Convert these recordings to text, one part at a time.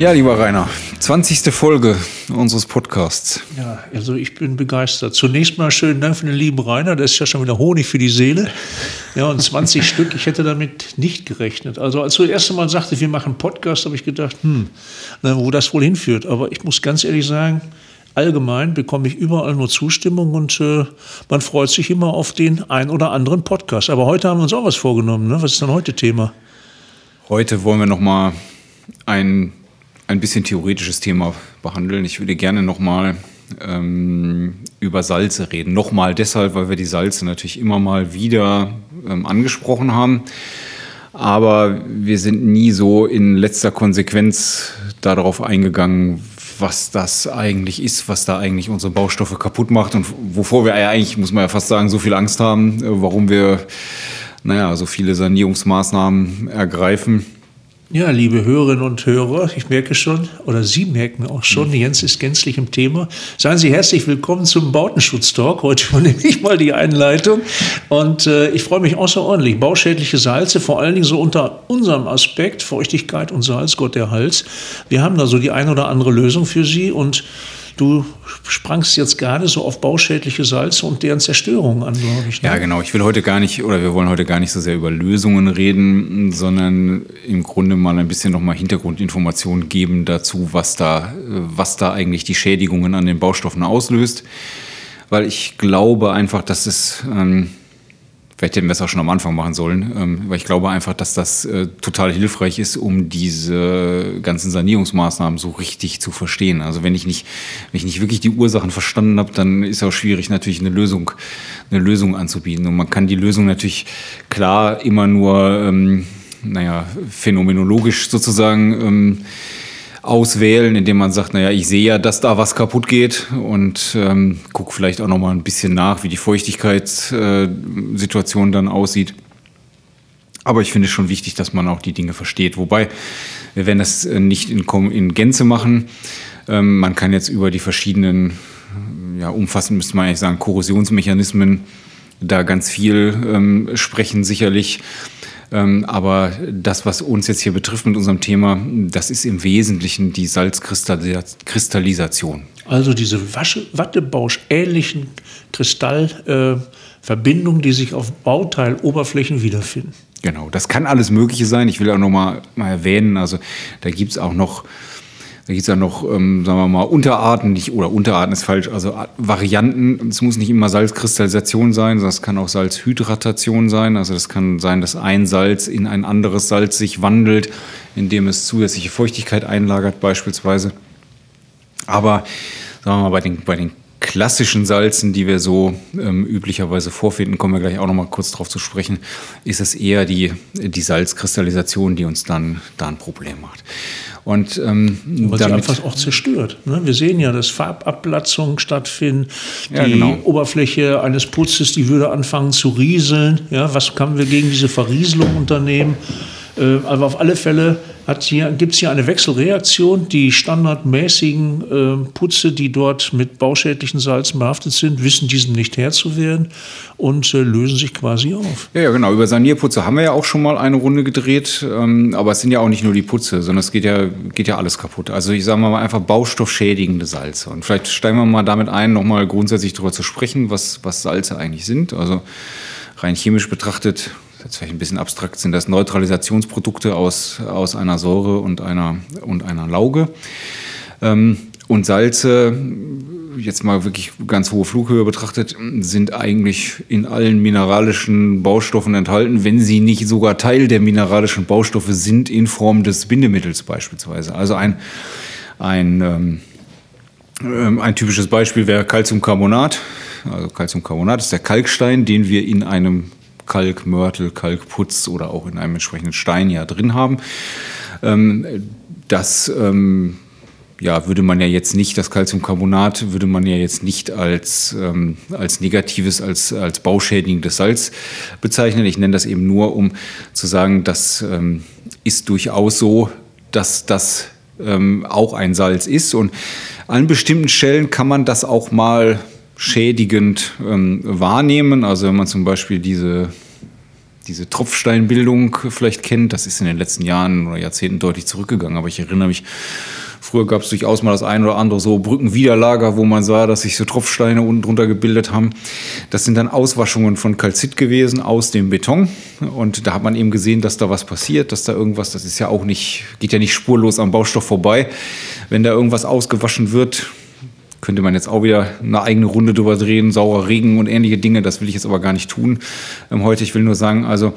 Ja, lieber Rainer, 20. Folge unseres Podcasts. Ja, also ich bin begeistert. Zunächst mal schönen Dank für den lieben Rainer, das ist ja schon wieder Honig für die Seele. Ja, und 20 Stück, ich hätte damit nicht gerechnet. Also als du das erste Mal sagte, wir machen Podcast, habe ich gedacht, hm, na, wo das wohl hinführt. Aber ich muss ganz ehrlich sagen, allgemein bekomme ich überall nur Zustimmung und äh, man freut sich immer auf den ein oder anderen Podcast. Aber heute haben wir uns auch was vorgenommen. Ne? Was ist denn heute Thema? Heute wollen wir noch mal ein ein bisschen theoretisches Thema behandeln. Ich würde gerne nochmal ähm, über Salze reden. Nochmal deshalb, weil wir die Salze natürlich immer mal wieder ähm, angesprochen haben. Aber wir sind nie so in letzter Konsequenz darauf eingegangen, was das eigentlich ist, was da eigentlich unsere Baustoffe kaputt macht und wovor wir eigentlich, muss man ja fast sagen, so viel Angst haben, äh, warum wir, naja, so viele Sanierungsmaßnahmen ergreifen. Ja, liebe Hörerinnen und Hörer, ich merke schon, oder Sie merken auch schon, Jens ist gänzlich im Thema. Seien Sie herzlich willkommen zum Bautenschutz-Talk. Heute übernehme ich mal die Einleitung. Und äh, ich freue mich außerordentlich. Bauschädliche Salze, vor allen Dingen so unter unserem Aspekt, Feuchtigkeit und Salz, Gott der Hals. Wir haben da so die ein oder andere Lösung für Sie und Du sprangst jetzt gerade so auf bauschädliche Salze und deren Zerstörung an, glaube ich. Ne? Ja, genau. Ich will heute gar nicht, oder wir wollen heute gar nicht so sehr über Lösungen reden, sondern im Grunde mal ein bisschen nochmal Hintergrundinformationen geben dazu, was da, was da eigentlich die Schädigungen an den Baustoffen auslöst. Weil ich glaube einfach, dass es ähm, Vielleicht hätten wir es auch schon am Anfang machen sollen, ähm, weil ich glaube einfach, dass das äh, total hilfreich ist, um diese ganzen Sanierungsmaßnahmen so richtig zu verstehen. Also wenn ich nicht, wenn ich nicht wirklich die Ursachen verstanden habe, dann ist es auch schwierig, natürlich eine Lösung, eine Lösung anzubieten. Und man kann die Lösung natürlich klar immer nur, ähm, naja, phänomenologisch sozusagen ähm, auswählen, indem man sagt, naja, ich sehe ja, dass da was kaputt geht und ähm, gucke vielleicht auch noch mal ein bisschen nach, wie die Feuchtigkeitssituation dann aussieht. Aber ich finde es schon wichtig, dass man auch die Dinge versteht. Wobei, wir werden das äh, nicht in, in Gänze machen. Ähm, man kann jetzt über die verschiedenen, ja, umfassend müsste man eigentlich sagen, Korrosionsmechanismen da ganz viel ähm, sprechen, sicherlich. Ähm, aber das, was uns jetzt hier betrifft mit unserem Thema, das ist im Wesentlichen die Salzkristallisation. Also diese Wattebausch-ähnlichen Kristallverbindungen, äh, die sich auf Bauteiloberflächen wiederfinden. Genau, das kann alles Mögliche sein. Ich will auch noch mal, mal erwähnen, also da gibt es auch noch da gibt es ja noch, ähm, sagen wir mal, Unterarten, nicht, oder Unterarten ist falsch, also Varianten. Es muss nicht immer Salzkristallisation sein, sondern es kann auch Salzhydratation sein. Also das kann sein, dass ein Salz in ein anderes Salz sich wandelt, indem es zusätzliche Feuchtigkeit einlagert beispielsweise. Aber sagen wir mal, bei den, bei den klassischen Salzen, die wir so ähm, üblicherweise vorfinden, kommen wir gleich auch noch mal kurz darauf zu sprechen, ist es eher die, die Salzkristallisation, die uns dann da ein Problem macht. Und ähm, Weil damit sie einfach auch zerstört. Ne? Wir sehen ja, dass Farbablatzungen stattfinden. Ja, die genau. Oberfläche eines Putzes, die würde anfangen zu rieseln. Ja, was können wir gegen diese Verrieselung unternehmen? Äh, aber auf alle Fälle gibt es hier eine Wechselreaktion. Die standardmäßigen äh, Putze, die dort mit bauschädlichen Salzen behaftet sind, wissen diesem nicht Herr zu werden und äh, lösen sich quasi auf. Ja, ja, genau. Über Sanierputze haben wir ja auch schon mal eine Runde gedreht. Ähm, aber es sind ja auch nicht nur die Putze, sondern es geht ja, geht ja alles kaputt. Also ich sage mal einfach baustoffschädigende Salze. Und vielleicht steigen wir mal damit ein, nochmal grundsätzlich darüber zu sprechen, was, was Salze eigentlich sind. Also rein chemisch betrachtet jetzt vielleicht ein bisschen abstrakt, sind das Neutralisationsprodukte aus, aus einer Säure und einer, und einer Lauge. Ähm, und Salze, jetzt mal wirklich ganz hohe Flughöhe betrachtet, sind eigentlich in allen mineralischen Baustoffen enthalten, wenn sie nicht sogar Teil der mineralischen Baustoffe sind in Form des Bindemittels beispielsweise. Also ein, ein, ähm, ähm ein typisches Beispiel wäre Calciumcarbonat. Also Calciumcarbonat ist der Kalkstein, den wir in einem Kalkmörtel, Kalkputz oder auch in einem entsprechenden Stein ja drin haben. Ähm, das ähm, ja, würde man ja jetzt nicht, das Calciumcarbonat würde man ja jetzt nicht als, ähm, als negatives, als, als bauschädigendes Salz bezeichnen. Ich nenne das eben nur, um zu sagen, das ähm, ist durchaus so, dass das ähm, auch ein Salz ist. Und an bestimmten Stellen kann man das auch mal schädigend ähm, wahrnehmen. Also wenn man zum Beispiel diese diese Tropfsteinbildung vielleicht kennt. Das ist in den letzten Jahren oder Jahrzehnten deutlich zurückgegangen. Aber ich erinnere mich, früher gab es durchaus mal das ein oder andere so Brückenwiderlager, wo man sah, dass sich so Tropfsteine unten drunter gebildet haben. Das sind dann Auswaschungen von Kalzit gewesen aus dem Beton. Und da hat man eben gesehen, dass da was passiert, dass da irgendwas, das ist ja auch nicht, geht ja nicht spurlos am Baustoff vorbei. Wenn da irgendwas ausgewaschen wird, könnte man jetzt auch wieder eine eigene Runde drüber drehen, saurer Regen und ähnliche Dinge. Das will ich jetzt aber gar nicht tun ähm, heute. Ich will nur sagen, also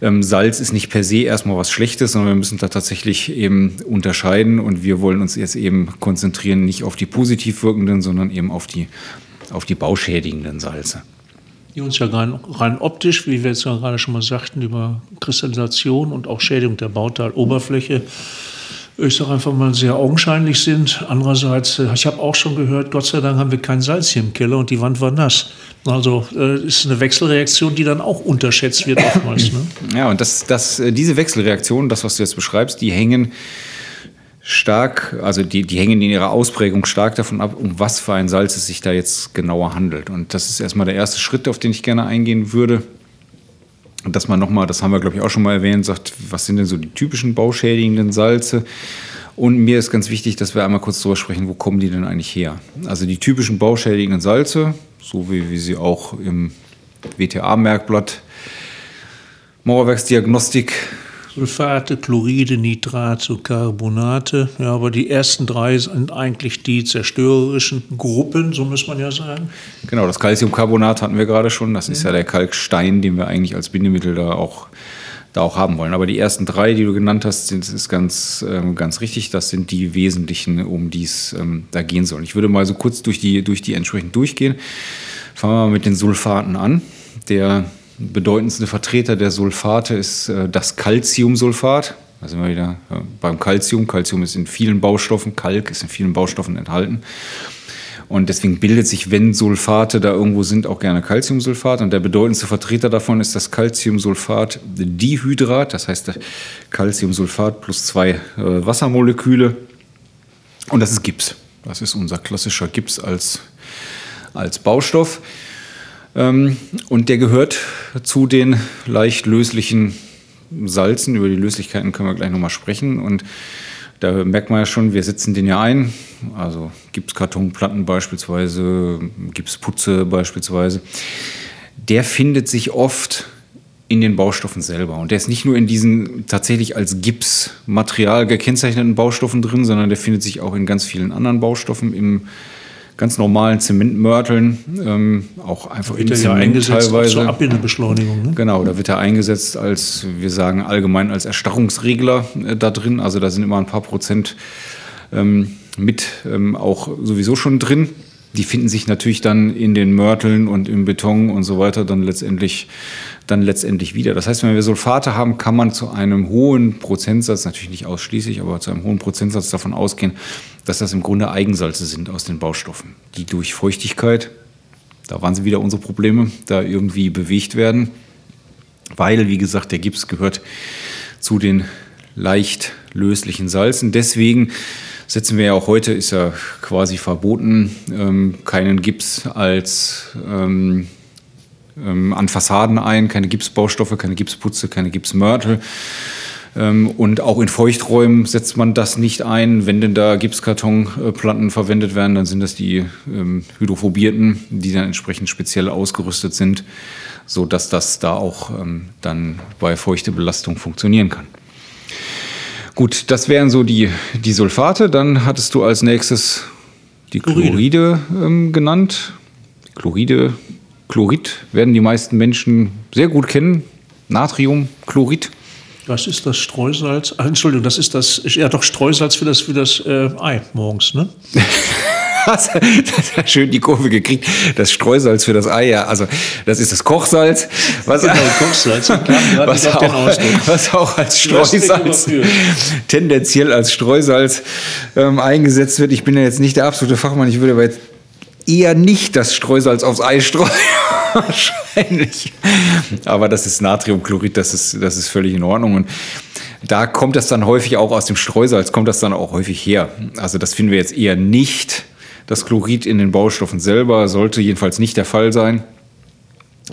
ähm, Salz ist nicht per se erstmal was Schlechtes, sondern wir müssen da tatsächlich eben unterscheiden und wir wollen uns jetzt eben konzentrieren nicht auf die positiv wirkenden, sondern eben auf die, auf die bauschädigenden Salze. Die uns ja rein, rein optisch, wie wir jetzt gerade schon mal sagten, über Kristallisation und auch Schädigung der Bauteiloberfläche ich sage einfach mal, sehr augenscheinlich sind. Andererseits, äh, ich habe auch schon gehört, Gott sei Dank haben wir kein Salz hier im Keller und die Wand war nass. Also äh, ist eine Wechselreaktion, die dann auch unterschätzt wird oftmals. Ne? Ja, und das, das, äh, diese Wechselreaktionen, das, was du jetzt beschreibst, die hängen stark, also die, die hängen in ihrer Ausprägung stark davon ab, um was für ein Salz es sich da jetzt genauer handelt. Und das ist erstmal der erste Schritt, auf den ich gerne eingehen würde dass man nochmal, das haben wir glaube ich auch schon mal erwähnt, sagt, was sind denn so die typischen bauschädigenden Salze? Und mir ist ganz wichtig, dass wir einmal kurz darüber sprechen, wo kommen die denn eigentlich her? Also die typischen bauschädigenden Salze, so wie wir sie auch im WTA-Merkblatt Mauerwerksdiagnostik Sulfate, Chloride, Nitrate, Carbonate. Ja, aber die ersten drei sind eigentlich die zerstörerischen Gruppen, so muss man ja sagen. Genau, das Calciumcarbonat hatten wir gerade schon. Das ist ja der Kalkstein, den wir eigentlich als Bindemittel da auch, da auch haben wollen. Aber die ersten drei, die du genannt hast, sind, ist ganz, ähm, ganz richtig. Das sind die wesentlichen, um die es ähm, da gehen soll. Ich würde mal so kurz durch die, durch die entsprechend durchgehen. Fangen wir mal mit den Sulfaten an. Der bedeutendste Vertreter der Sulfate ist äh, das Calciumsulfat. Da sind wir wieder beim Calcium. Calcium ist in vielen Baustoffen, Kalk ist in vielen Baustoffen enthalten. Und deswegen bildet sich, wenn Sulfate da irgendwo sind, auch gerne Calciumsulfat. Und der bedeutendste Vertreter davon ist das Calciumsulfat Dihydrat. Das heißt Calciumsulfat plus zwei äh, Wassermoleküle. Und das ist Gips. Das ist unser klassischer Gips als, als Baustoff. Ähm, und der gehört zu den leicht löslichen Salzen. Über die Löslichkeiten können wir gleich nochmal sprechen. Und da merkt man ja schon, wir setzen den ja ein. Also Gipskartonplatten beispielsweise, Gipsputze beispielsweise. Der findet sich oft in den Baustoffen selber. Und der ist nicht nur in diesen tatsächlich als Gipsmaterial gekennzeichneten Baustoffen drin, sondern der findet sich auch in ganz vielen anderen Baustoffen im ganz normalen Zementmörteln, ähm, auch einfach in Zement ja teilweise. Zur Abbindebeschleunigung. Ne? Genau, da wird er eingesetzt als, wir sagen allgemein als Erstarrungsregler äh, da drin. Also da sind immer ein paar Prozent ähm, mit ähm, auch sowieso schon drin. Die finden sich natürlich dann in den Mörteln und im Beton und so weiter dann letztendlich, dann letztendlich wieder. Das heißt, wenn wir Sulfate haben, kann man zu einem hohen Prozentsatz, natürlich nicht ausschließlich, aber zu einem hohen Prozentsatz davon ausgehen, dass das im Grunde Eigensalze sind aus den Baustoffen, die durch Feuchtigkeit, da waren sie wieder unsere Probleme, da irgendwie bewegt werden, weil, wie gesagt, der Gips gehört zu den leicht löslichen Salzen. Deswegen setzen wir ja auch heute, ist ja quasi verboten, ähm, keinen Gips als ähm, ähm, an Fassaden ein, keine Gipsbaustoffe, keine Gipsputze, keine Gipsmörtel. Ähm, und auch in Feuchträumen setzt man das nicht ein. Wenn denn da Gipskartonplatten verwendet werden, dann sind das die ähm, hydrophobierten, die dann entsprechend speziell ausgerüstet sind, sodass das da auch ähm, dann bei feuchte Belastung funktionieren kann. Gut, das wären so die, die Sulfate. Dann hattest du als nächstes die Chloride, Chloride ähm, genannt. Chloride, Chlorid werden die meisten Menschen sehr gut kennen. Natriumchlorid. Das ist das Streusalz. Ah, Entschuldigung, das ist das, ja doch Streusalz für das, für das äh, Ei morgens, ne? das hat schön die Kurve gekriegt. Das Streusalz für das Ei, ja. Also, das ist das Kochsalz. Was, genau, Kochsalz. Was auch, was auch als Streusalz, tendenziell als Streusalz ähm, eingesetzt wird. Ich bin ja jetzt nicht der absolute Fachmann. Ich würde aber jetzt eher nicht das Streusalz aufs Ei streuen. Wahrscheinlich. Aber das ist Natriumchlorid, das ist, das ist völlig in Ordnung. Und da kommt das dann häufig auch aus dem Streusalz, kommt das dann auch häufig her. Also das finden wir jetzt eher nicht. Das Chlorid in den Baustoffen selber sollte jedenfalls nicht der Fall sein.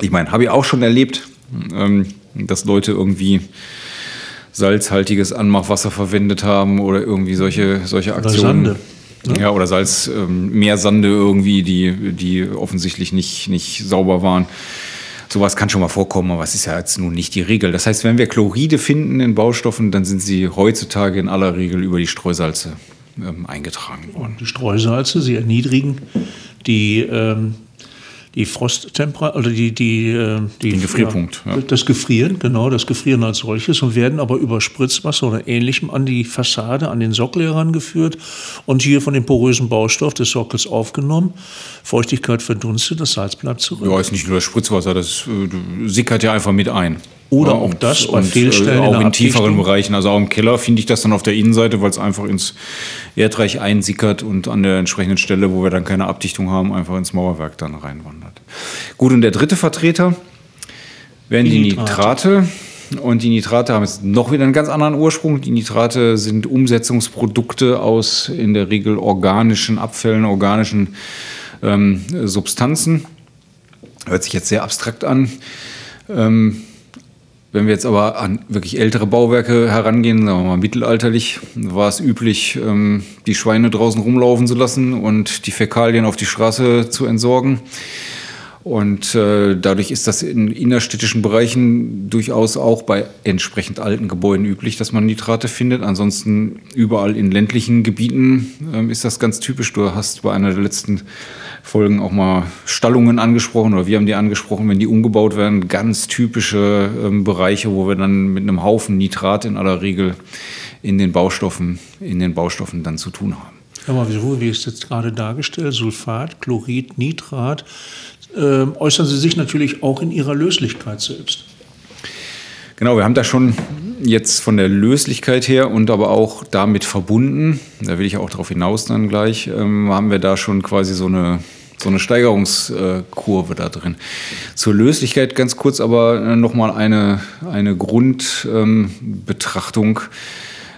Ich meine, habe ich auch schon erlebt, ähm, dass Leute irgendwie salzhaltiges Anmachwasser verwendet haben oder irgendwie solche, solche Aktionen. Oder Sande. Ne? Ja, oder Salz, ähm, Meersande irgendwie, die, die offensichtlich nicht, nicht sauber waren. Sowas kann schon mal vorkommen, aber es ist ja jetzt nun nicht die Regel. Das heißt, wenn wir Chloride finden in Baustoffen, dann sind sie heutzutage in aller Regel über die Streusalze ähm, eingetragen worden. Und die Streusalze, sie erniedrigen die ähm, die Frosttemperatur, oder die, die, äh, die Den Gefrierpunkt. Ja, das Gefrieren, genau, das Gefrieren als solches und werden aber über Spritzwasser oder ähnlichem an die Fassade, an den Sockel herangeführt und hier von dem porösen Baustoff des Sockels aufgenommen. Feuchtigkeit verdunstet, das Salz bleibt zurück. Ja, ist nicht nur das Spritzwasser, das äh, sickert ja einfach mit ein. Oder auch das bei Fehlstellen. Auch in, in tieferen Bereichen. Also auch im Keller finde ich das dann auf der Innenseite, weil es einfach ins Erdreich einsickert und an der entsprechenden Stelle, wo wir dann keine Abdichtung haben, einfach ins Mauerwerk dann reinwandert. Gut, und der dritte Vertreter wären die, die Nitrate. Und die Nitrate haben jetzt noch wieder einen ganz anderen Ursprung. Die Nitrate sind Umsetzungsprodukte aus in der Regel organischen Abfällen, organischen ähm, Substanzen. Hört sich jetzt sehr abstrakt an. Ähm, wenn wir jetzt aber an wirklich ältere Bauwerke herangehen, sagen wir mal mittelalterlich, war es üblich, ähm, die Schweine draußen rumlaufen zu lassen und die Fäkalien auf die Straße zu entsorgen. Und äh, dadurch ist das in innerstädtischen Bereichen durchaus auch bei entsprechend alten Gebäuden üblich, dass man Nitrate findet. Ansonsten überall in ländlichen Gebieten ähm, ist das ganz typisch. Du hast bei einer der letzten Folgen auch mal Stallungen angesprochen oder wir haben die angesprochen, wenn die umgebaut werden, ganz typische ähm, Bereiche, wo wir dann mit einem Haufen Nitrat in aller Regel in den Baustoffen, in den Baustoffen dann zu tun haben. Aber wieso, wie ist jetzt gerade dargestellt, Sulfat, Chlorid, Nitrat, äh, äußern sie sich natürlich auch in ihrer Löslichkeit selbst. Genau, wir haben da schon jetzt von der Löslichkeit her und aber auch damit verbunden, da will ich auch darauf hinaus dann gleich, ähm, haben wir da schon quasi so eine, so eine Steigerungskurve da drin. Zur Löslichkeit ganz kurz aber äh, nochmal eine, eine Grundbetrachtung. Ähm,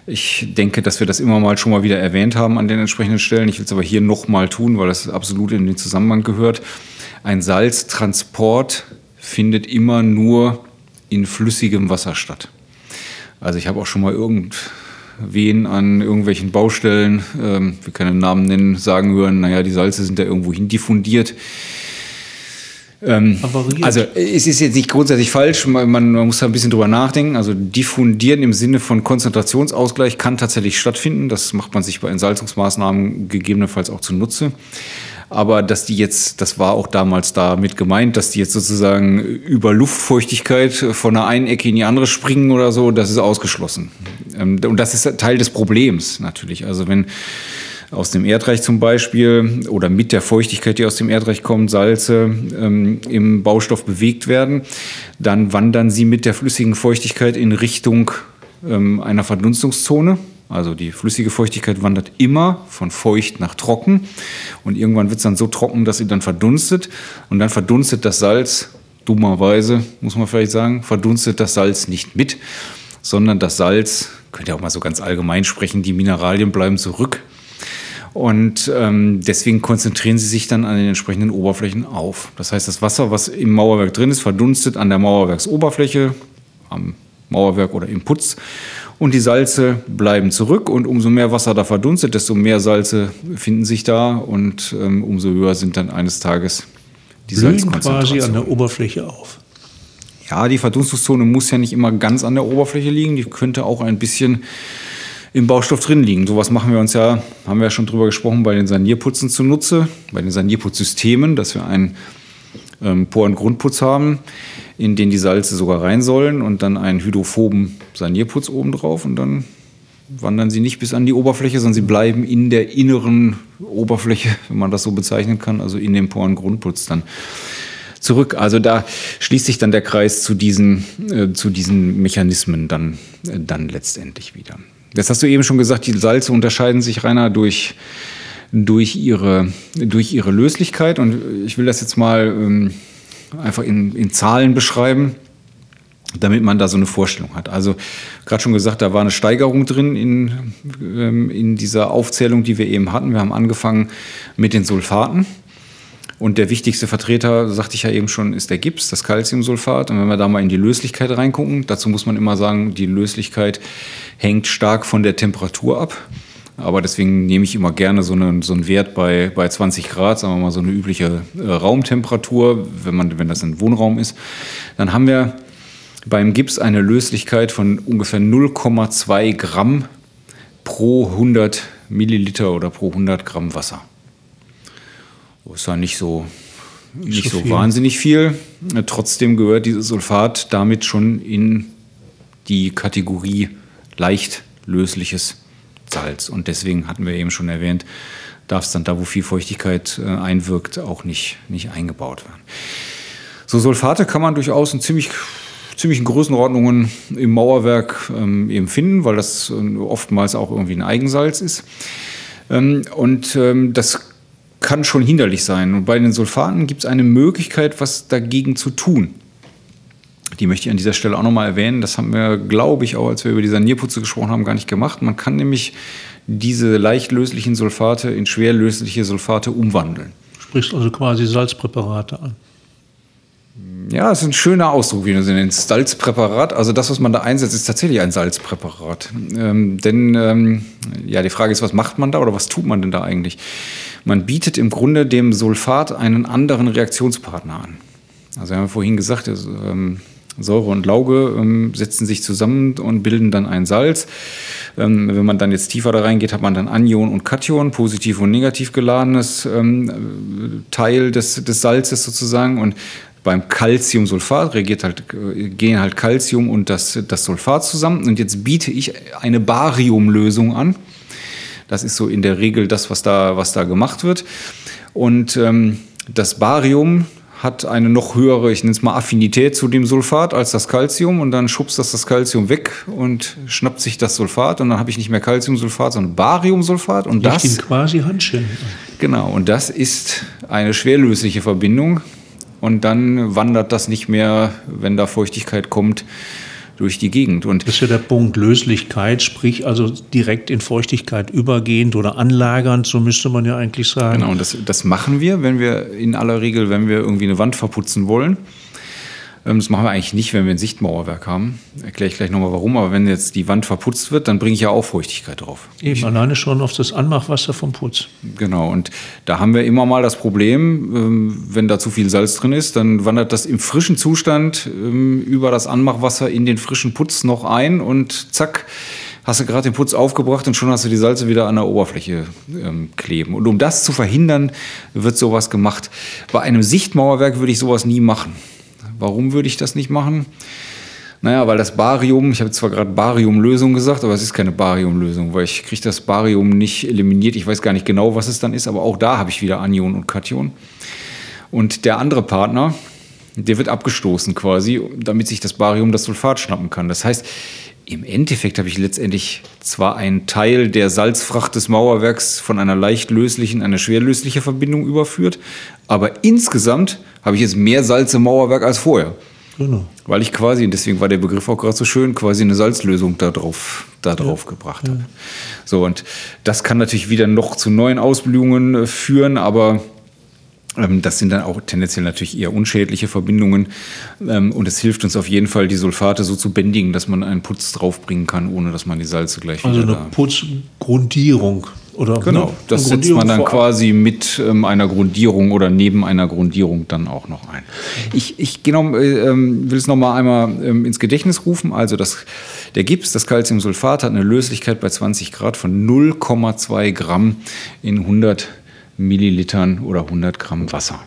ich denke, dass wir das immer mal schon mal wieder erwähnt haben an den entsprechenden Stellen. Ich will es aber hier nochmal tun, weil das absolut in den Zusammenhang gehört. Ein Salztransport findet immer nur in flüssigem Wasser statt. Also ich habe auch schon mal irgendwen an irgendwelchen Baustellen, ähm, wir können Namen nennen, sagen hören, naja, die Salze sind da irgendwo hin diffundiert. Ähm, also es ist jetzt nicht grundsätzlich falsch, man, man, muss da ein bisschen drüber nachdenken. Also diffundieren im Sinne von Konzentrationsausgleich kann tatsächlich stattfinden. Das macht man sich bei Entsalzungsmaßnahmen gegebenenfalls auch zunutze aber dass die jetzt, das war auch damals damit gemeint, dass die jetzt sozusagen über Luftfeuchtigkeit von der einen Ecke in die andere springen oder so, das ist ausgeschlossen. Ähm, und das ist Teil des Problems natürlich. Also wenn aus dem Erdreich zum Beispiel oder mit der Feuchtigkeit, die aus dem Erdreich kommt, Salze ähm, im Baustoff bewegt werden, dann wandern sie mit der flüssigen Feuchtigkeit in Richtung ähm, einer Verdunstungszone. Also die flüssige Feuchtigkeit wandert immer von feucht nach trocken und irgendwann wird es dann so trocken, dass sie dann verdunstet und dann verdunstet das Salz, dummerweise muss man vielleicht sagen, verdunstet das Salz nicht mit, sondern das Salz, könnt ihr auch mal so ganz allgemein sprechen, die Mineralien bleiben zurück und ähm, deswegen konzentrieren sie sich dann an den entsprechenden Oberflächen auf. Das heißt, das Wasser, was im Mauerwerk drin ist, verdunstet an der Mauerwerksoberfläche, am Mauerwerk oder im Putz und die Salze bleiben zurück und umso mehr Wasser da verdunstet, desto mehr Salze finden sich da und ähm, umso höher sind dann eines Tages die Salzkonzentrationen. quasi an der Oberfläche auf. Ja, die Verdunstungszone muss ja nicht immer ganz an der Oberfläche liegen, die könnte auch ein bisschen im Baustoff drin liegen. Sowas machen wir uns ja, haben wir ja schon drüber gesprochen, bei den Sanierputzen zunutze, bei den Sanierputzsystemen, dass wir einen ähm, Porengrundputz haben in den die Salze sogar rein sollen und dann einen hydrophoben Sanierputz oben drauf und dann wandern sie nicht bis an die Oberfläche, sondern sie bleiben in der inneren Oberfläche, wenn man das so bezeichnen kann, also in dem Porengrundputz dann zurück. Also da schließt sich dann der Kreis zu diesen, äh, zu diesen Mechanismen dann, äh, dann letztendlich wieder. Das hast du eben schon gesagt, die Salze unterscheiden sich reiner durch, durch, ihre, durch ihre Löslichkeit und ich will das jetzt mal ähm, einfach in, in Zahlen beschreiben, damit man da so eine Vorstellung hat. Also gerade schon gesagt, da war eine Steigerung drin in, ähm, in dieser Aufzählung, die wir eben hatten. Wir haben angefangen mit den Sulfaten. Und der wichtigste Vertreter, sagte ich ja eben schon, ist der Gips, das Calciumsulfat. Und wenn wir da mal in die Löslichkeit reingucken, dazu muss man immer sagen, die Löslichkeit hängt stark von der Temperatur ab. Aber deswegen nehme ich immer gerne so einen, so einen Wert bei, bei 20 Grad, sagen wir mal so eine übliche äh, Raumtemperatur, wenn, man, wenn das ein Wohnraum ist. Dann haben wir beim Gips eine Löslichkeit von ungefähr 0,2 Gramm pro 100 Milliliter oder pro 100 Gramm Wasser. Das ist ja nicht so, nicht so, so wahnsinnig viel. Trotzdem gehört dieses Sulfat damit schon in die Kategorie leicht lösliches Salz. Und deswegen hatten wir eben schon erwähnt, darf es dann da, wo viel Feuchtigkeit äh, einwirkt, auch nicht, nicht eingebaut werden. So Sulfate kann man durchaus in ziemlich ziemlichen Größenordnungen im Mauerwerk ähm, eben finden, weil das äh, oftmals auch irgendwie ein Eigensalz ist. Ähm, und ähm, das kann schon hinderlich sein. Und bei den Sulfaten gibt es eine Möglichkeit, was dagegen zu tun. Die möchte ich an dieser Stelle auch nochmal erwähnen. Das haben wir, glaube ich, auch als wir über die Sanierputze gesprochen haben, gar nicht gemacht. Man kann nämlich diese leicht löslichen Sulfate in schwer lösliche Sulfate umwandeln. Du sprichst also quasi Salzpräparate an. Ja, das ist ein schöner Ausdruck, wie du sie nennst. Salzpräparat. Also das, was man da einsetzt, ist tatsächlich ein Salzpräparat. Ähm, denn ähm, ja, die Frage ist, was macht man da oder was tut man denn da eigentlich? Man bietet im Grunde dem Sulfat einen anderen Reaktionspartner an. Also wir haben vorhin gesagt, ähm, Säure und Lauge ähm, setzen sich zusammen und bilden dann ein Salz. Ähm, wenn man dann jetzt tiefer da reingeht, hat man dann Anion und Kation, positiv und negativ geladenes ähm, Teil des, des Salzes sozusagen. Und beim Calciumsulfat reagiert halt, äh, gehen halt Calcium und das, das Sulfat zusammen. Und jetzt biete ich eine Bariumlösung an. Das ist so in der Regel das, was da, was da gemacht wird. Und ähm, das Barium hat eine noch höhere, ich nenne es mal Affinität zu dem Sulfat als das Calcium und dann schubst das das Calcium weg und schnappt sich das Sulfat und dann habe ich nicht mehr Calciumsulfat, sondern Bariumsulfat und das ihn quasi Handschellen. Genau und das ist eine schwerlösliche Verbindung und dann wandert das nicht mehr, wenn da Feuchtigkeit kommt, durch die Gegend. Und das ist ja der Punkt Löslichkeit, sprich also direkt in Feuchtigkeit übergehend oder anlagernd, so müsste man ja eigentlich sagen. Genau, und das, das machen wir, wenn wir in aller Regel, wenn wir irgendwie eine Wand verputzen wollen. Ähm, das machen wir eigentlich nicht, wenn wir ein Sichtmauerwerk haben. Erkläre ich gleich nochmal warum. Aber wenn jetzt die Wand verputzt wird, dann bringe ich ja auch Feuchtigkeit drauf. Eben, alleine schon auf das Anmachwasser vom Putz. Genau, und da haben wir immer mal das Problem, ähm, wenn da zu viel Salz drin ist, dann wandert das im frischen Zustand ähm, über das Anmachwasser in den frischen Putz noch ein und zack, hast du gerade den Putz aufgebracht und schon hast du die Salze wieder an der Oberfläche ähm, kleben. Und um das zu verhindern, wird sowas gemacht. Bei einem Sichtmauerwerk würde ich sowas nie machen. Warum würde ich das nicht machen? Naja, weil das Barium, ich habe zwar gerade Bariumlösung gesagt, aber es ist keine Bariumlösung, weil ich kriege das Barium nicht eliminiert. Ich weiß gar nicht genau, was es dann ist, aber auch da habe ich wieder Anion und Kation. Und der andere Partner, der wird abgestoßen quasi, damit sich das Barium das Sulfat schnappen kann. Das heißt, im Endeffekt habe ich letztendlich zwar einen Teil der Salzfracht des Mauerwerks von einer leicht löslichen in eine schwer lösliche Verbindung überführt, aber insgesamt habe ich jetzt mehr Salz im Mauerwerk als vorher. Genau. Weil ich quasi, und deswegen war der Begriff auch gerade so schön, quasi eine Salzlösung da drauf, da drauf ja. gebracht habe. Ja. So, und das kann natürlich wieder noch zu neuen Ausblühungen äh, führen, aber das sind dann auch tendenziell natürlich eher unschädliche Verbindungen. Ähm, und es hilft uns auf jeden Fall, die Sulfate so zu bändigen, dass man einen Putz draufbringen kann, ohne dass man die Salze gleich also wieder. Also eine Putzgrundierung. Oder genau, das setzt man dann quasi mit ähm, einer Grundierung oder neben einer Grundierung dann auch noch ein. Ich, ich genau, äh, will es nochmal einmal ähm, ins Gedächtnis rufen. Also das, der Gips, das Calciumsulfat, hat eine Löslichkeit bei 20 Grad von 0,2 Gramm in 100 Millilitern oder 100 Gramm Wasser.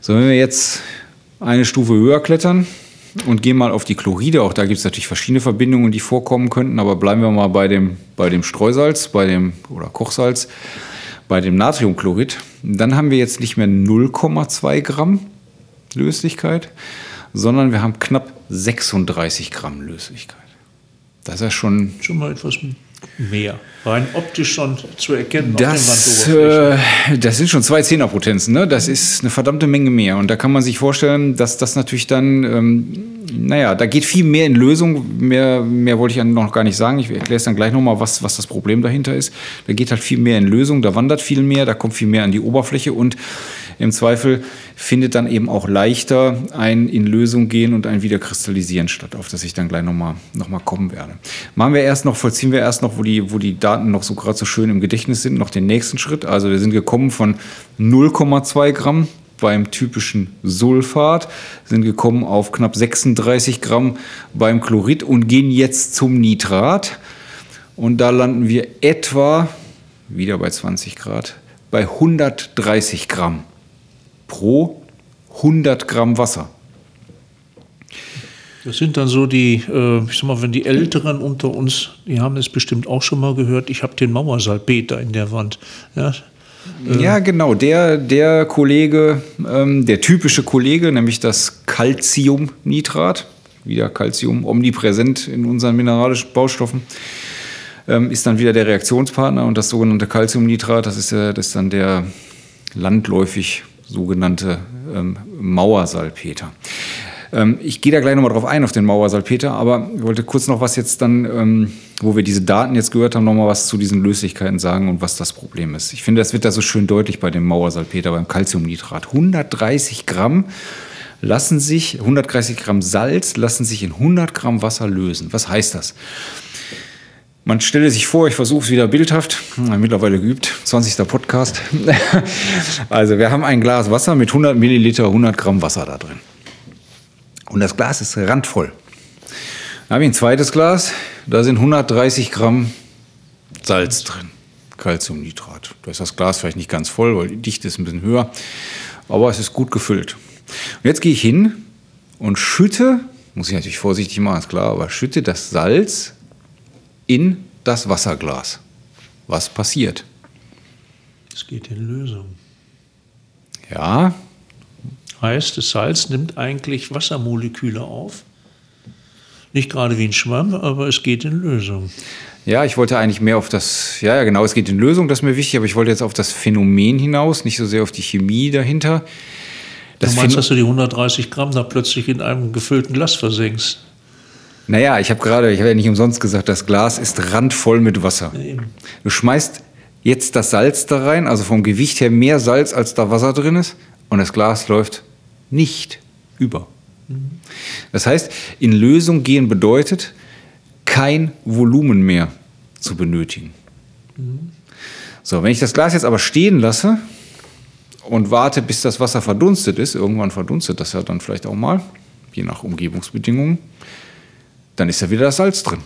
So, wenn wir jetzt eine Stufe höher klettern und gehen mal auf die Chloride, auch da gibt es natürlich verschiedene Verbindungen, die vorkommen könnten, aber bleiben wir mal bei dem, bei dem Streusalz bei dem, oder Kochsalz, bei dem Natriumchlorid, dann haben wir jetzt nicht mehr 0,2 Gramm Löslichkeit, sondern wir haben knapp 36 Gramm Löslichkeit. Das ist ja schon, schon mal etwas mehr. Rein optisch schon zu erkennen. Das, äh, das sind schon zwei Zehnerpotenzen. Ne? Das ist eine verdammte Menge mehr. Und da kann man sich vorstellen, dass das natürlich dann, ähm, naja, da geht viel mehr in Lösung. Mehr, mehr wollte ich ja noch gar nicht sagen. Ich erkläre es dann gleich nochmal, was, was das Problem dahinter ist. Da geht halt viel mehr in Lösung, da wandert viel mehr, da kommt viel mehr an die Oberfläche. Und im Zweifel findet dann eben auch leichter ein in Lösung gehen und ein wieder kristallisieren statt, auf das ich dann gleich nochmal noch mal kommen werde. Machen wir erst noch, vollziehen wir erst noch, wo die, wo die Daten noch so gerade so schön im Gedächtnis sind, noch den nächsten Schritt. Also wir sind gekommen von 0,2 Gramm beim typischen Sulfat, sind gekommen auf knapp 36 Gramm beim Chlorid und gehen jetzt zum Nitrat. Und da landen wir etwa, wieder bei 20 Grad, bei 130 Gramm pro 100 Gramm Wasser. Das sind dann so die, äh, ich sag mal, wenn die Älteren unter uns, die haben es bestimmt auch schon mal gehört, ich habe den Mauersalpeter in der Wand. Ja, ja, genau. Der, der Kollege, ähm, der typische Kollege, nämlich das Calciumnitrat, wieder Calcium omnipräsent in unseren mineralischen Baustoffen, ähm, ist dann wieder der Reaktionspartner und das sogenannte Calciumnitrat, das ist, äh, das ist dann der landläufig sogenannte ähm, Mauersalpeter. Ähm, ich gehe da gleich nochmal drauf ein, auf den Mauersalpeter, aber ich wollte kurz noch was jetzt dann, ähm, wo wir diese Daten jetzt gehört haben, nochmal was zu diesen Löslichkeiten sagen und was das Problem ist. Ich finde, das wird da so schön deutlich bei dem Mauersalpeter, beim Calciumnitrat. 130 Gramm lassen sich, 130 Gramm Salz lassen sich in 100 Gramm Wasser lösen. Was heißt das? Man stelle sich vor, ich versuche es wieder bildhaft, mittlerweile geübt, 20. Podcast. also wir haben ein Glas Wasser mit 100 Milliliter, 100 Gramm Wasser da drin. Und das Glas ist randvoll. Dann habe ich ein zweites Glas, da sind 130 Gramm Salz drin, Calciumnitrat. Da ist das Glas vielleicht nicht ganz voll, weil die Dichte ist ein bisschen höher, aber es ist gut gefüllt. Und jetzt gehe ich hin und schütte, muss ich natürlich vorsichtig machen, ist klar, aber schütte das Salz in das Wasserglas. Was passiert? Es geht in Lösung. Ja. Heißt, das Salz nimmt eigentlich Wassermoleküle auf. Nicht gerade wie ein Schwamm, aber es geht in Lösung. Ja, ich wollte eigentlich mehr auf das, ja, ja, genau, es geht in Lösung, das ist mir wichtig, aber ich wollte jetzt auf das Phänomen hinaus, nicht so sehr auf die Chemie dahinter. Das du meinst, dass du die 130 Gramm da plötzlich in einem gefüllten Glas versenkst? Naja, ich habe gerade, ich habe ja nicht umsonst gesagt, das Glas ist randvoll mit Wasser. Du schmeißt jetzt das Salz da rein, also vom Gewicht her mehr Salz, als da Wasser drin ist, und das Glas läuft nicht über. Das heißt, in Lösung gehen bedeutet, kein Volumen mehr zu benötigen. So, wenn ich das Glas jetzt aber stehen lasse und warte, bis das Wasser verdunstet ist, irgendwann verdunstet das ja dann vielleicht auch mal, je nach Umgebungsbedingungen, dann ist ja wieder das Salz drin.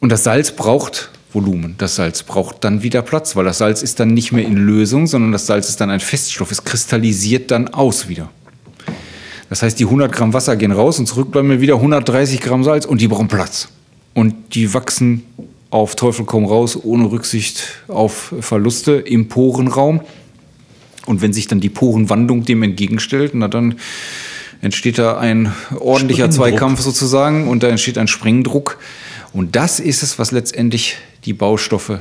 Und das Salz braucht Volumen. Das Salz braucht dann wieder Platz, weil das Salz ist dann nicht mehr in Lösung, sondern das Salz ist dann ein Feststoff. Es kristallisiert dann aus wieder. Das heißt, die 100 Gramm Wasser gehen raus und zurück bleiben mir wieder 130 Gramm Salz und die brauchen Platz. Und die wachsen auf Teufel komm raus, ohne Rücksicht auf Verluste im Porenraum. Und wenn sich dann die Porenwandlung dem entgegenstellt, na dann entsteht da ein ordentlicher Zweikampf sozusagen und da entsteht ein Springdruck. Und das ist es, was letztendlich die Baustoffe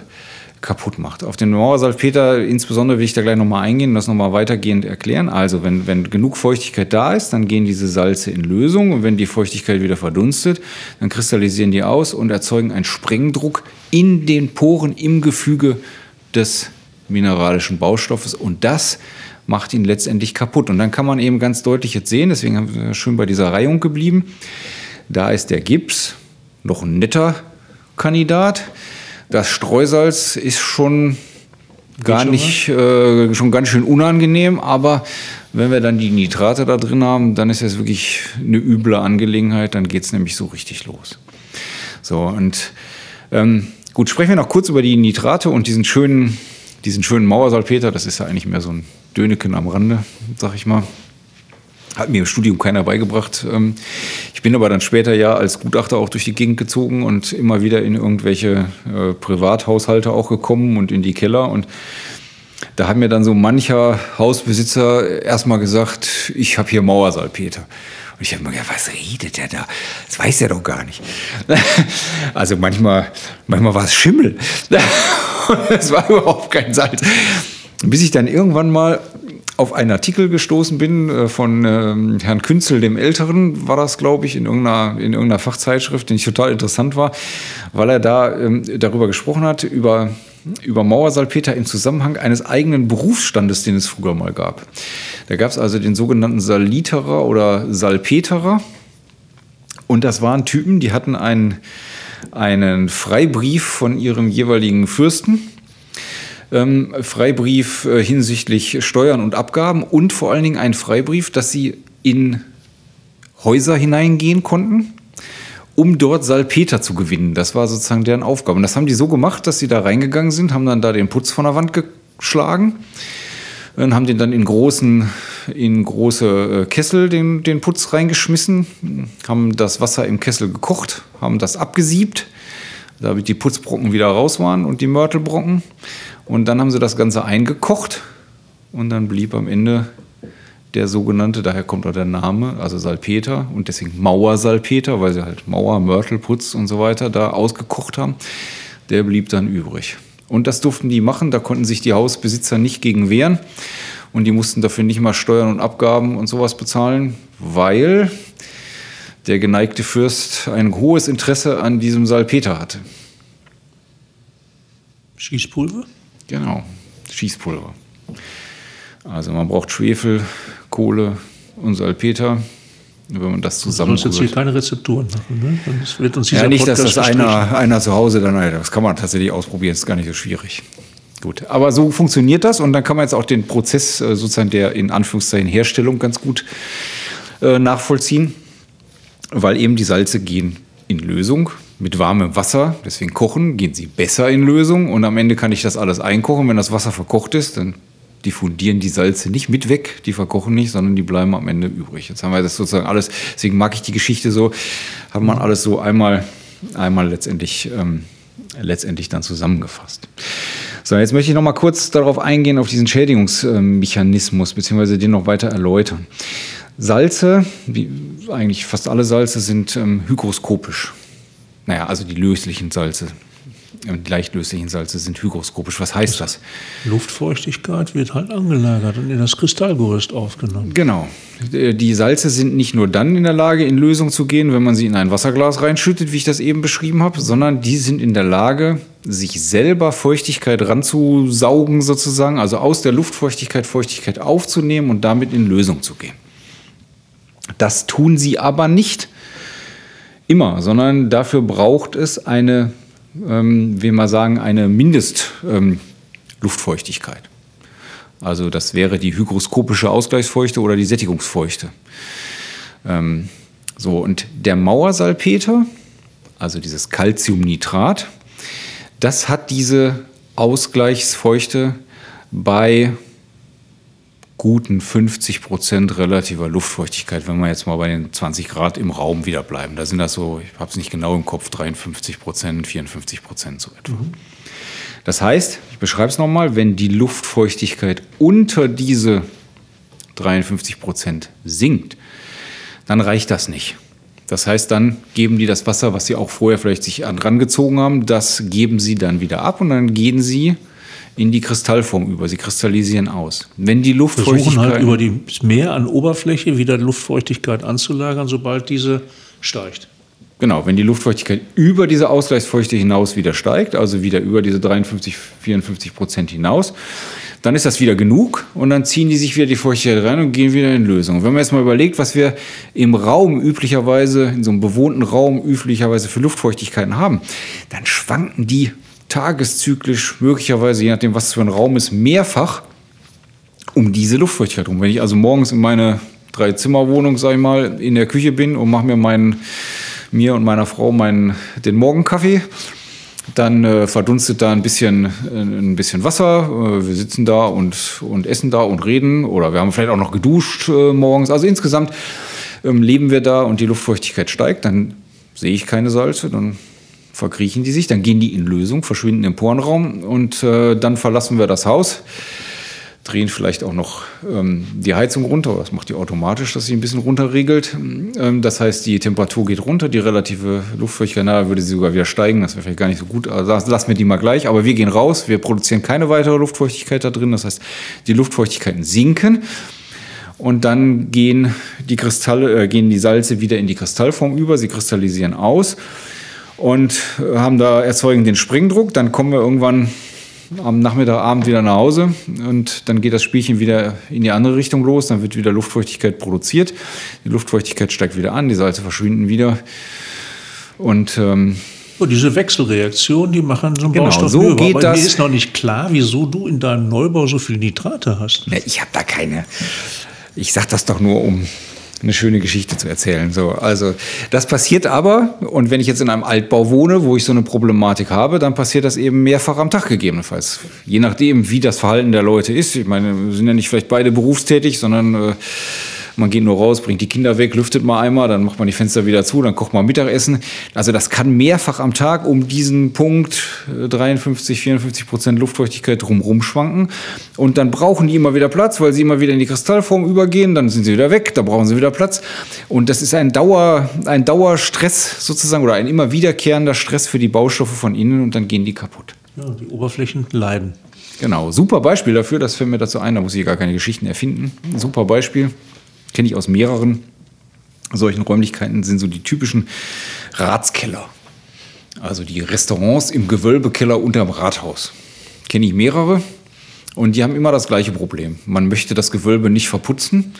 kaputt macht. Auf den Mauersalpeter insbesondere will ich da gleich nochmal eingehen und das nochmal weitergehend erklären. Also wenn, wenn genug Feuchtigkeit da ist, dann gehen diese Salze in Lösung und wenn die Feuchtigkeit wieder verdunstet, dann kristallisieren die aus und erzeugen einen Sprengdruck in den Poren im Gefüge des mineralischen Baustoffes und das macht ihn letztendlich kaputt. Und dann kann man eben ganz deutlich jetzt sehen, deswegen haben wir schön bei dieser Reihung geblieben, da ist der Gips noch ein netter Kandidat. Das Streusalz ist schon gar nicht, äh, schon ganz schön unangenehm, aber wenn wir dann die Nitrate da drin haben, dann ist es wirklich eine üble Angelegenheit, dann geht es nämlich so richtig los. So, und ähm, gut, sprechen wir noch kurz über die Nitrate und diesen schönen, diesen schönen Mauersalpeter, das ist ja eigentlich mehr so ein Döneken am Rande, sag ich mal. Hat mir im Studium keiner beigebracht. Ähm, ich bin aber dann später ja als Gutachter auch durch die Gegend gezogen und immer wieder in irgendwelche äh, Privathaushalte auch gekommen und in die Keller. Und da hat mir dann so mancher Hausbesitzer erstmal gesagt, ich habe hier Mauersalpeter. Und ich habe mir gedacht, was redet der da? Das weiß er doch gar nicht. Also manchmal, manchmal war es Schimmel. Es war überhaupt kein Salz. Bis ich dann irgendwann mal auf einen Artikel gestoßen bin äh, von ähm, Herrn Künzel, dem Älteren, war das, glaube ich, in irgendeiner, in irgendeiner Fachzeitschrift, den ich total interessant war, weil er da ähm, darüber gesprochen hat, über über Mauersalpeter im Zusammenhang eines eigenen Berufsstandes, den es früher mal gab. Da gab es also den sogenannten Saliterer oder Salpeterer. Und das waren Typen, die hatten einen, einen Freibrief von ihrem jeweiligen Fürsten. Ähm, Freibrief äh, hinsichtlich Steuern und Abgaben und vor allen Dingen einen Freibrief, dass sie in Häuser hineingehen konnten um dort Salpeter zu gewinnen. Das war sozusagen deren Aufgabe. Und das haben die so gemacht, dass sie da reingegangen sind, haben dann da den Putz von der Wand geschlagen und haben den dann in großen, in große äh, Kessel den, den Putz reingeschmissen, haben das Wasser im Kessel gekocht, haben das abgesiebt, damit die Putzbrocken wieder raus waren und die Mörtelbrocken. Und dann haben sie das Ganze eingekocht und dann blieb am Ende der sogenannte, daher kommt auch der Name, also Salpeter und deswegen Mauersalpeter, weil sie halt Mauer, Mörtelputz und so weiter da ausgekocht haben, der blieb dann übrig. Und das durften die machen, da konnten sich die Hausbesitzer nicht gegen wehren und die mussten dafür nicht mal Steuern und Abgaben und sowas bezahlen, weil der geneigte Fürst ein hohes Interesse an diesem Salpeter hatte. Schießpulver? Genau, Schießpulver. Also man braucht Schwefel, Kohle und Salpeter. Wenn man das zusammen. Du jetzt hier keine Rezepturen machen, ne? Das wird uns ja, nicht, Podcast dass das einer, einer zu Hause dann, das kann man tatsächlich ausprobieren, ist gar nicht so schwierig. Gut, aber so funktioniert das und dann kann man jetzt auch den Prozess äh, sozusagen der in Anführungszeichen Herstellung ganz gut äh, nachvollziehen, weil eben die Salze gehen in Lösung mit warmem Wasser, deswegen kochen, gehen sie besser in Lösung und am Ende kann ich das alles einkochen. Wenn das Wasser verkocht ist, dann diffundieren die Salze nicht mit weg, die verkochen nicht, sondern die bleiben am Ende übrig. Jetzt haben wir das sozusagen alles, deswegen mag ich die Geschichte so, haben man alles so einmal, einmal letztendlich, ähm, letztendlich dann zusammengefasst. So, jetzt möchte ich noch mal kurz darauf eingehen, auf diesen Schädigungsmechanismus, beziehungsweise den noch weiter erläutern. Salze, wie eigentlich fast alle Salze, sind ähm, hygroskopisch. Naja, also die löslichen Salze die leicht löslichen Salze sind hygroskopisch. Was heißt das? Luftfeuchtigkeit wird halt angelagert und in das Kristallgerüst aufgenommen. Genau. Die Salze sind nicht nur dann in der Lage, in Lösung zu gehen, wenn man sie in ein Wasserglas reinschüttet, wie ich das eben beschrieben habe, sondern die sind in der Lage, sich selber Feuchtigkeit ranzusaugen sozusagen, also aus der Luftfeuchtigkeit Feuchtigkeit aufzunehmen und damit in Lösung zu gehen. Das tun sie aber nicht immer, sondern dafür braucht es eine ähm, will man sagen, eine Mindestluftfeuchtigkeit. Ähm, also das wäre die hygroskopische Ausgleichsfeuchte oder die Sättigungsfeuchte. Ähm, so, und der Mauersalpeter, also dieses Calciumnitrat, das hat diese Ausgleichsfeuchte bei guten 50 Prozent relativer Luftfeuchtigkeit, wenn wir jetzt mal bei den 20 Grad im Raum wieder bleiben. Da sind das so, ich habe es nicht genau im Kopf, 53 Prozent, 54 Prozent so etwa. Mhm. Das heißt, ich beschreibe es nochmal, wenn die Luftfeuchtigkeit unter diese 53 Prozent sinkt, dann reicht das nicht. Das heißt, dann geben die das Wasser, was sie auch vorher vielleicht sich rangezogen haben, das geben sie dann wieder ab und dann gehen sie in die Kristallform über. Sie kristallisieren aus. Wenn die Luftfeuchtigkeit. Versuchen halt über das Meer an Oberfläche wieder Luftfeuchtigkeit anzulagern, sobald diese steigt. Genau, wenn die Luftfeuchtigkeit über diese Ausgleichsfeuchte hinaus wieder steigt, also wieder über diese 53, 54 Prozent hinaus, dann ist das wieder genug und dann ziehen die sich wieder die Feuchtigkeit rein und gehen wieder in Lösung. Wenn man jetzt mal überlegt, was wir im Raum üblicherweise, in so einem bewohnten Raum üblicherweise für Luftfeuchtigkeiten haben, dann schwanken die tageszyklisch, möglicherweise, je nachdem, was für ein Raum ist, mehrfach um diese Luftfeuchtigkeit rum. Wenn ich also morgens in meine Drei-Zimmer-Wohnung, sag ich mal, in der Küche bin und mache mir meinen, mir und meiner Frau meinen, den Morgenkaffee, dann äh, verdunstet da ein bisschen, äh, ein bisschen Wasser. Äh, wir sitzen da und, und essen da und reden. Oder wir haben vielleicht auch noch geduscht äh, morgens. Also insgesamt ähm, leben wir da und die Luftfeuchtigkeit steigt. Dann sehe ich keine Salze. Dann verkriechen die sich, dann gehen die in Lösung, verschwinden im Porenraum und äh, dann verlassen wir das Haus, drehen vielleicht auch noch ähm, die Heizung runter, das macht die automatisch, dass sie ein bisschen runterregelt. Ähm, das heißt, die Temperatur geht runter, die relative Luftfeuchtigkeit, na, würde sie sogar wieder steigen, das wäre vielleicht gar nicht so gut, also lassen wir die mal gleich, aber wir gehen raus, wir produzieren keine weitere Luftfeuchtigkeit da drin, das heißt, die Luftfeuchtigkeiten sinken. Und dann gehen die Kristalle, äh, gehen die Salze wieder in die Kristallform über, sie kristallisieren aus und haben da erzeugen den Springdruck. Dann kommen wir irgendwann am Nachmittagabend wieder nach Hause und dann geht das Spielchen wieder in die andere Richtung los. Dann wird wieder Luftfeuchtigkeit produziert. Die Luftfeuchtigkeit steigt wieder an, die Salze verschwinden wieder. Und ähm, oh, diese Wechselreaktion, die machen so einen Genau, Baustoff so geht Aber das. mir ist noch nicht klar, wieso du in deinem Neubau so viel Nitrate hast. Na, ich habe da keine. Ich sage das doch nur, um eine schöne Geschichte zu erzählen. So, also das passiert aber, und wenn ich jetzt in einem Altbau wohne, wo ich so eine Problematik habe, dann passiert das eben mehrfach am Tag gegebenenfalls. Je nachdem, wie das Verhalten der Leute ist. Ich meine, wir sind ja nicht vielleicht beide berufstätig, sondern äh, man geht nur raus, bringt die Kinder weg, lüftet mal einmal, dann macht man die Fenster wieder zu, dann kocht man Mittagessen. Also das kann mehrfach am Tag um diesen Punkt äh, 53, 54 Prozent Luftfeuchtigkeit drumherum schwanken. Und dann brauchen die immer wieder Platz, weil sie immer wieder in die Kristallform übergehen. Dann sind sie wieder weg, da brauchen sie wieder Platz. Und das ist ein, Dauer, ein Dauerstress sozusagen oder ein immer wiederkehrender Stress für die Baustoffe von innen und dann gehen die kaputt. Ja, die Oberflächen leiden. Genau, super Beispiel dafür, das fällt mir dazu ein, da muss ich gar keine Geschichten erfinden. Super Beispiel, kenne ich aus mehreren solchen Räumlichkeiten, sind so die typischen Ratskeller. Also die Restaurants im Gewölbekeller unterm Rathaus. Kenne ich mehrere und die haben immer das gleiche Problem. Man möchte das Gewölbe nicht verputzen,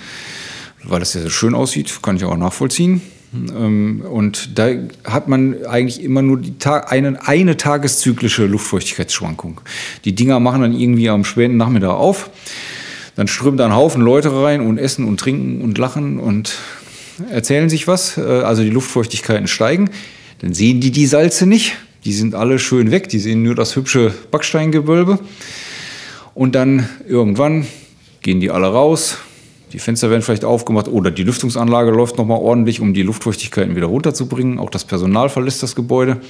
weil es ja so schön aussieht, kann ich auch nachvollziehen. Ähm, Und da hat man eigentlich immer nur die Ta eine, eine tageszyklische Luftfeuchtigkeitsschwankung. Die Dinger machen dann irgendwie am späten Nachmittag auf. Dann strömen da ein Haufen Leute rein und essen und trinken und lachen und erzählen sich was. Äh, Also die Luftfeuchtigkeiten steigen. Dann sehen die die Salze nicht. Die sind alle schön weg. Die sehen nur das hübsche Backsteingewölbe. Und dann irgendwann gehen die alle raus. Die Fenster werden vielleicht aufgemacht oder die Lüftungsanlage läuft nochmal ordentlich, um die Luftfeuchtigkeiten wieder runterzubringen. Auch das Personal verlässt das Gebäude.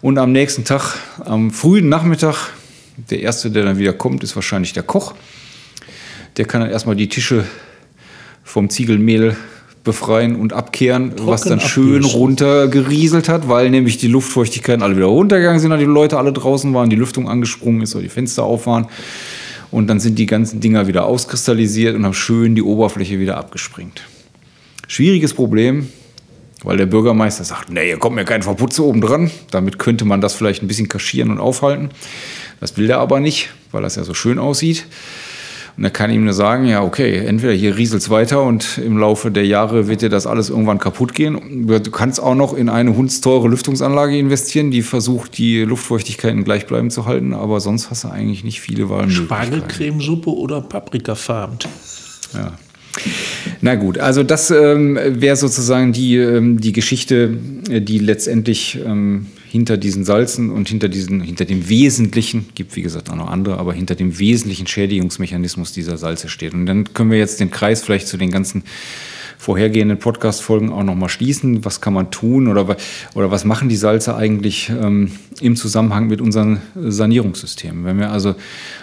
Und am nächsten Tag, am frühen Nachmittag, der erste, der dann wieder kommt, ist wahrscheinlich der Koch. Der kann dann erstmal die Tische vom Ziegelmehl befreien und abkehren, was dann schön runtergerieselt hat, weil nämlich die Luftfeuchtigkeiten alle wieder runtergegangen sind, die Leute alle draußen waren, die Lüftung angesprungen ist oder die Fenster auf waren. Und dann sind die ganzen Dinger wieder auskristallisiert und haben schön die Oberfläche wieder abgesprengt. Schwieriges Problem, weil der Bürgermeister sagt, nee, hier kommt mir kein Verputze oben dran. Damit könnte man das vielleicht ein bisschen kaschieren und aufhalten. Das will der aber nicht, weil das ja so schön aussieht. Und er kann ihm nur sagen, ja, okay, entweder hier rieselt es weiter und im Laufe der Jahre wird dir das alles irgendwann kaputt gehen. Du kannst auch noch in eine hundsteure Lüftungsanlage investieren, die versucht, die Luftfeuchtigkeiten gleichbleibend zu halten, aber sonst hast du eigentlich nicht viele Wahlmöglichkeiten. Spargelcremesuppe oder paprikafarben. Ja. Na gut, also das ähm, wäre sozusagen die, ähm, die Geschichte, äh, die letztendlich ähm, hinter diesen Salzen und hinter, diesen, hinter dem Wesentlichen, gibt wie gesagt auch noch andere, aber hinter dem wesentlichen Schädigungsmechanismus dieser Salze steht. Und dann können wir jetzt den Kreis vielleicht zu den ganzen vorhergehenden Podcast-Folgen auch nochmal schließen. Was kann man tun oder, oder was machen die Salze eigentlich ähm, im Zusammenhang mit unseren Sanierungssystemen? Wenn wir also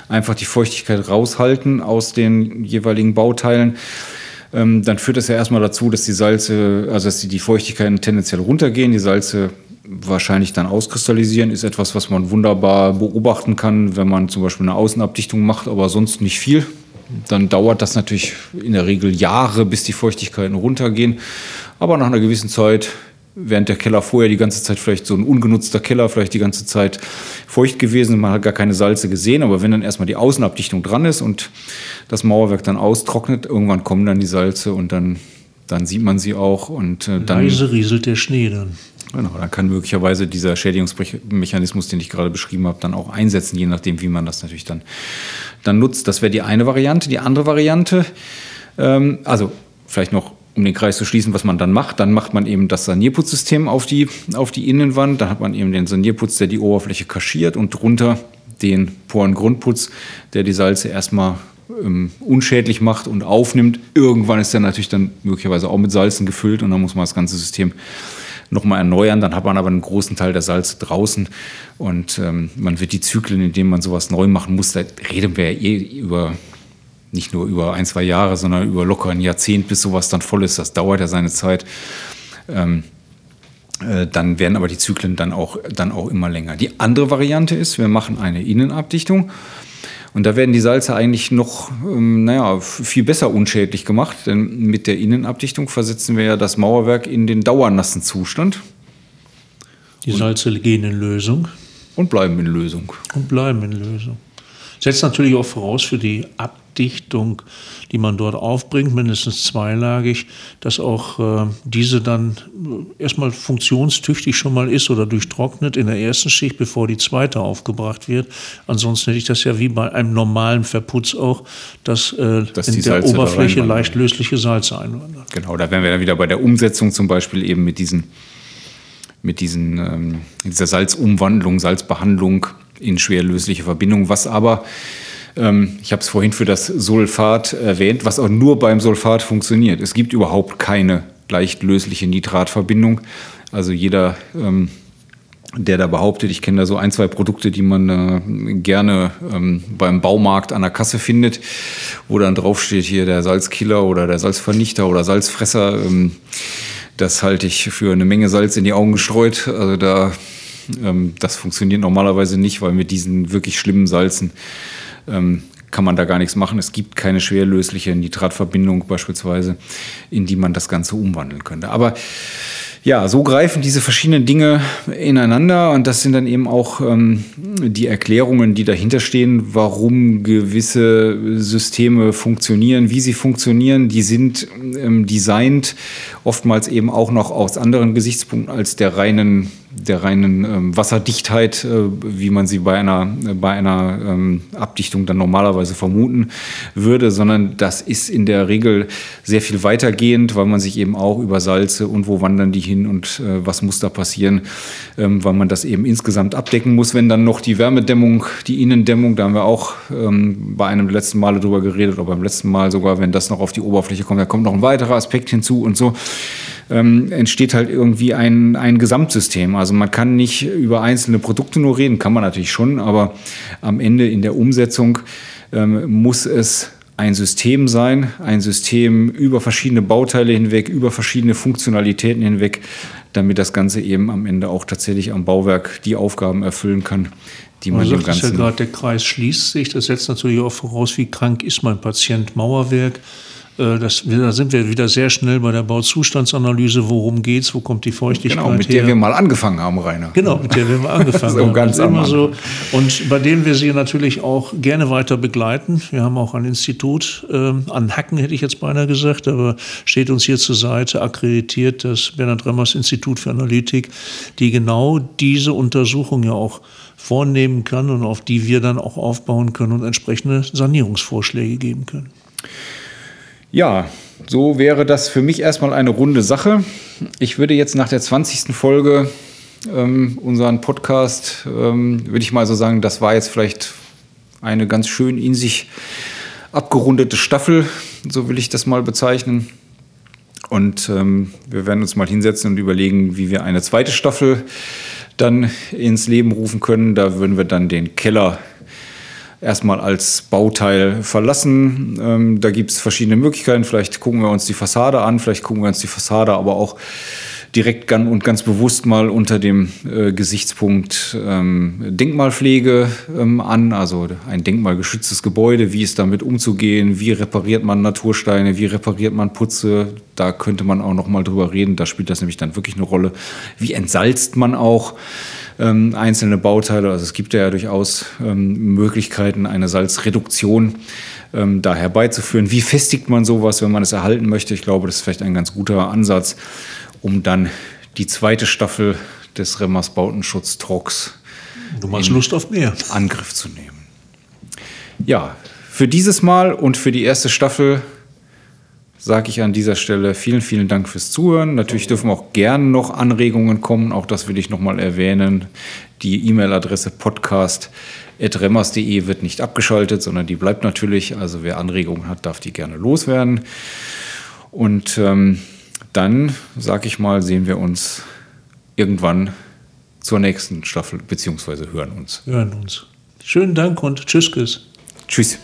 einfach die Feuchtigkeit raushalten aus den jeweiligen Bauteilen, ähm, dann führt das ja erstmal dazu, dass die Salze, also dass die, die Feuchtigkeiten tendenziell runtergehen, die Salze wahrscheinlich dann auskristallisieren, ist etwas, was man wunderbar beobachten kann, wenn man zum Beispiel eine Außenabdichtung macht, aber sonst nicht viel. Dann dauert das natürlich in der Regel Jahre, bis die Feuchtigkeiten runtergehen. Aber nach einer gewissen Zeit, während der Keller vorher die ganze Zeit vielleicht so ein ungenutzter Keller, vielleicht die ganze Zeit feucht gewesen, man hat gar keine Salze gesehen, aber wenn dann erstmal die Außenabdichtung dran ist und das Mauerwerk dann austrocknet, irgendwann kommen dann die Salze und dann, dann sieht man sie auch und äh, dann Leise rieselt der Schnee dann. Genau, dann kann möglicherweise dieser Schädigungsmechanismus, den ich gerade beschrieben habe, dann auch einsetzen, je nachdem, wie man das natürlich dann, dann nutzt. Das wäre die eine Variante. Die andere Variante, ähm, also vielleicht noch, um den Kreis zu schließen, was man dann macht, dann macht man eben das Sanierputzsystem auf die, auf die Innenwand. Dann hat man eben den Sanierputz, der die Oberfläche kaschiert und drunter den Porengrundputz, der die Salze erstmal ähm, unschädlich macht und aufnimmt. Irgendwann ist der natürlich dann möglicherweise auch mit Salzen gefüllt und dann muss man das ganze System nochmal erneuern. Dann hat man aber einen großen Teil der Salze draußen und ähm, man wird die Zyklen, in denen man sowas neu machen muss, da reden wir ja eh über nicht nur über ein, zwei Jahre, sondern über locker ein Jahrzehnt, bis sowas dann voll ist. Das dauert ja seine Zeit. Ähm, äh, dann werden aber die Zyklen dann auch, dann auch immer länger. Die andere Variante ist, wir machen eine Innenabdichtung. Und da werden die Salze eigentlich noch, ähm, naja, viel besser unschädlich gemacht, denn mit der Innenabdichtung versetzen wir ja das Mauerwerk in den dauernassen Zustand. Die Salze gehen in Lösung. Und bleiben in Lösung. Und bleiben in Lösung. Setzt natürlich auch voraus für die Abdichtung, die man dort aufbringt, mindestens zweilagig, dass auch äh, diese dann äh, erstmal funktionstüchtig schon mal ist oder durchtrocknet in der ersten Schicht, bevor die zweite aufgebracht wird. Ansonsten hätte ich das ja wie bei einem normalen Verputz auch, dass, äh, dass in der Oberfläche leicht lösliche Salze einwandern. Genau, da wären wir dann wieder bei der Umsetzung zum Beispiel eben mit diesen mit diesen, ähm, dieser Salzumwandlung, Salzbehandlung in schwerlösliche Verbindung, was aber, ähm, ich habe es vorhin für das Sulfat erwähnt, was auch nur beim Sulfat funktioniert. Es gibt überhaupt keine leicht lösliche Nitratverbindung. Also jeder, ähm, der da behauptet, ich kenne da so ein, zwei Produkte, die man äh, gerne ähm, beim Baumarkt an der Kasse findet, wo dann draufsteht hier der Salzkiller oder der Salzvernichter oder Salzfresser. Ähm, das halte ich für eine Menge Salz in die Augen gestreut. Also da, ähm, das funktioniert normalerweise nicht, weil mit diesen wirklich schlimmen Salzen ähm, kann man da gar nichts machen. Es gibt keine schwerlösliche Nitratverbindung beispielsweise, in die man das Ganze umwandeln könnte. Aber ja, so greifen diese verschiedenen Dinge ineinander und das sind dann eben auch ähm, die Erklärungen, die dahinter stehen, warum gewisse Systeme funktionieren, wie sie funktionieren. Die sind ähm, designt oftmals eben auch noch aus anderen Gesichtspunkten als der reinen der reinen ähm, Wasserdichtheit, äh, wie man sie bei einer, äh, bei einer ähm, Abdichtung dann normalerweise vermuten würde, sondern das ist in der Regel sehr viel weitergehend, weil man sich eben auch über Salze und wo wandern die hin und äh, was muss da passieren, ähm, weil man das eben insgesamt abdecken muss. Wenn dann noch die Wärmedämmung, die Innendämmung, da haben wir auch ähm, bei einem letzten Mal darüber geredet, oder beim letzten Mal sogar, wenn das noch auf die Oberfläche kommt, da kommt noch ein weiterer Aspekt hinzu und so ähm, entsteht halt irgendwie ein, ein Gesamtsystem. Also man kann nicht über einzelne Produkte nur reden, kann man natürlich schon, aber am Ende in der Umsetzung ähm, muss es ein System sein, ein System über verschiedene Bauteile hinweg, über verschiedene Funktionalitäten hinweg, damit das Ganze eben am Ende auch tatsächlich am Bauwerk die Aufgaben erfüllen kann, die man dem Ganzen... ja gerade, der Kreis schließt sich. Das setzt natürlich auch voraus, wie krank ist mein Patient. Mauerwerk, das, da sind wir wieder sehr schnell bei der Bauzustandsanalyse. Worum geht's? Wo kommt die Feuchtigkeit Genau, mit her? der wir mal angefangen haben, Rainer. Genau, mit der wir mal angefangen so haben. Ganz immer so. Und bei denen wir Sie natürlich auch gerne weiter begleiten. Wir haben auch ein Institut äh, an Hacken, hätte ich jetzt beinahe gesagt, aber steht uns hier zur Seite, akkreditiert das Bernhard Remmers Institut für Analytik, die genau diese Untersuchung ja auch vornehmen kann und auf die wir dann auch aufbauen können und entsprechende Sanierungsvorschläge geben können. Ja, so wäre das für mich erstmal eine runde Sache. Ich würde jetzt nach der 20. Folge ähm, unseren Podcast, ähm, würde ich mal so sagen, das war jetzt vielleicht eine ganz schön in sich abgerundete Staffel, so will ich das mal bezeichnen. Und ähm, wir werden uns mal hinsetzen und überlegen, wie wir eine zweite Staffel dann ins Leben rufen können. Da würden wir dann den Keller erstmal als Bauteil verlassen. Ähm, da gibt es verschiedene Möglichkeiten. Vielleicht gucken wir uns die Fassade an, vielleicht gucken wir uns die Fassade aber auch direkt und ganz bewusst mal unter dem äh, Gesichtspunkt ähm, Denkmalpflege ähm, an, also ein denkmalgeschütztes Gebäude, wie ist damit umzugehen, wie repariert man Natursteine, wie repariert man Putze, da könnte man auch noch mal drüber reden, da spielt das nämlich dann wirklich eine Rolle. Wie entsalzt man auch? Ähm, einzelne Bauteile. Also es gibt ja durchaus ähm, Möglichkeiten, eine Salzreduktion ähm, da herbeizuführen. Wie festigt man sowas, wenn man es erhalten möchte? Ich glaube, das ist vielleicht ein ganz guter Ansatz, um dann die zweite Staffel des Remmers Bautenschutz Talks Du machst Lust auf mehr. Angriff zu nehmen. Ja, für dieses Mal und für die erste Staffel sage ich an dieser Stelle vielen, vielen Dank fürs Zuhören. Natürlich dürfen auch gerne noch Anregungen kommen. Auch das will ich nochmal erwähnen. Die E-Mail-Adresse podcast.remmers.de wird nicht abgeschaltet, sondern die bleibt natürlich. Also wer Anregungen hat, darf die gerne loswerden. Und ähm, dann, sage ich mal, sehen wir uns irgendwann zur nächsten Staffel, beziehungsweise hören uns. Hören uns. Schönen Dank und tschüss. Tschüss.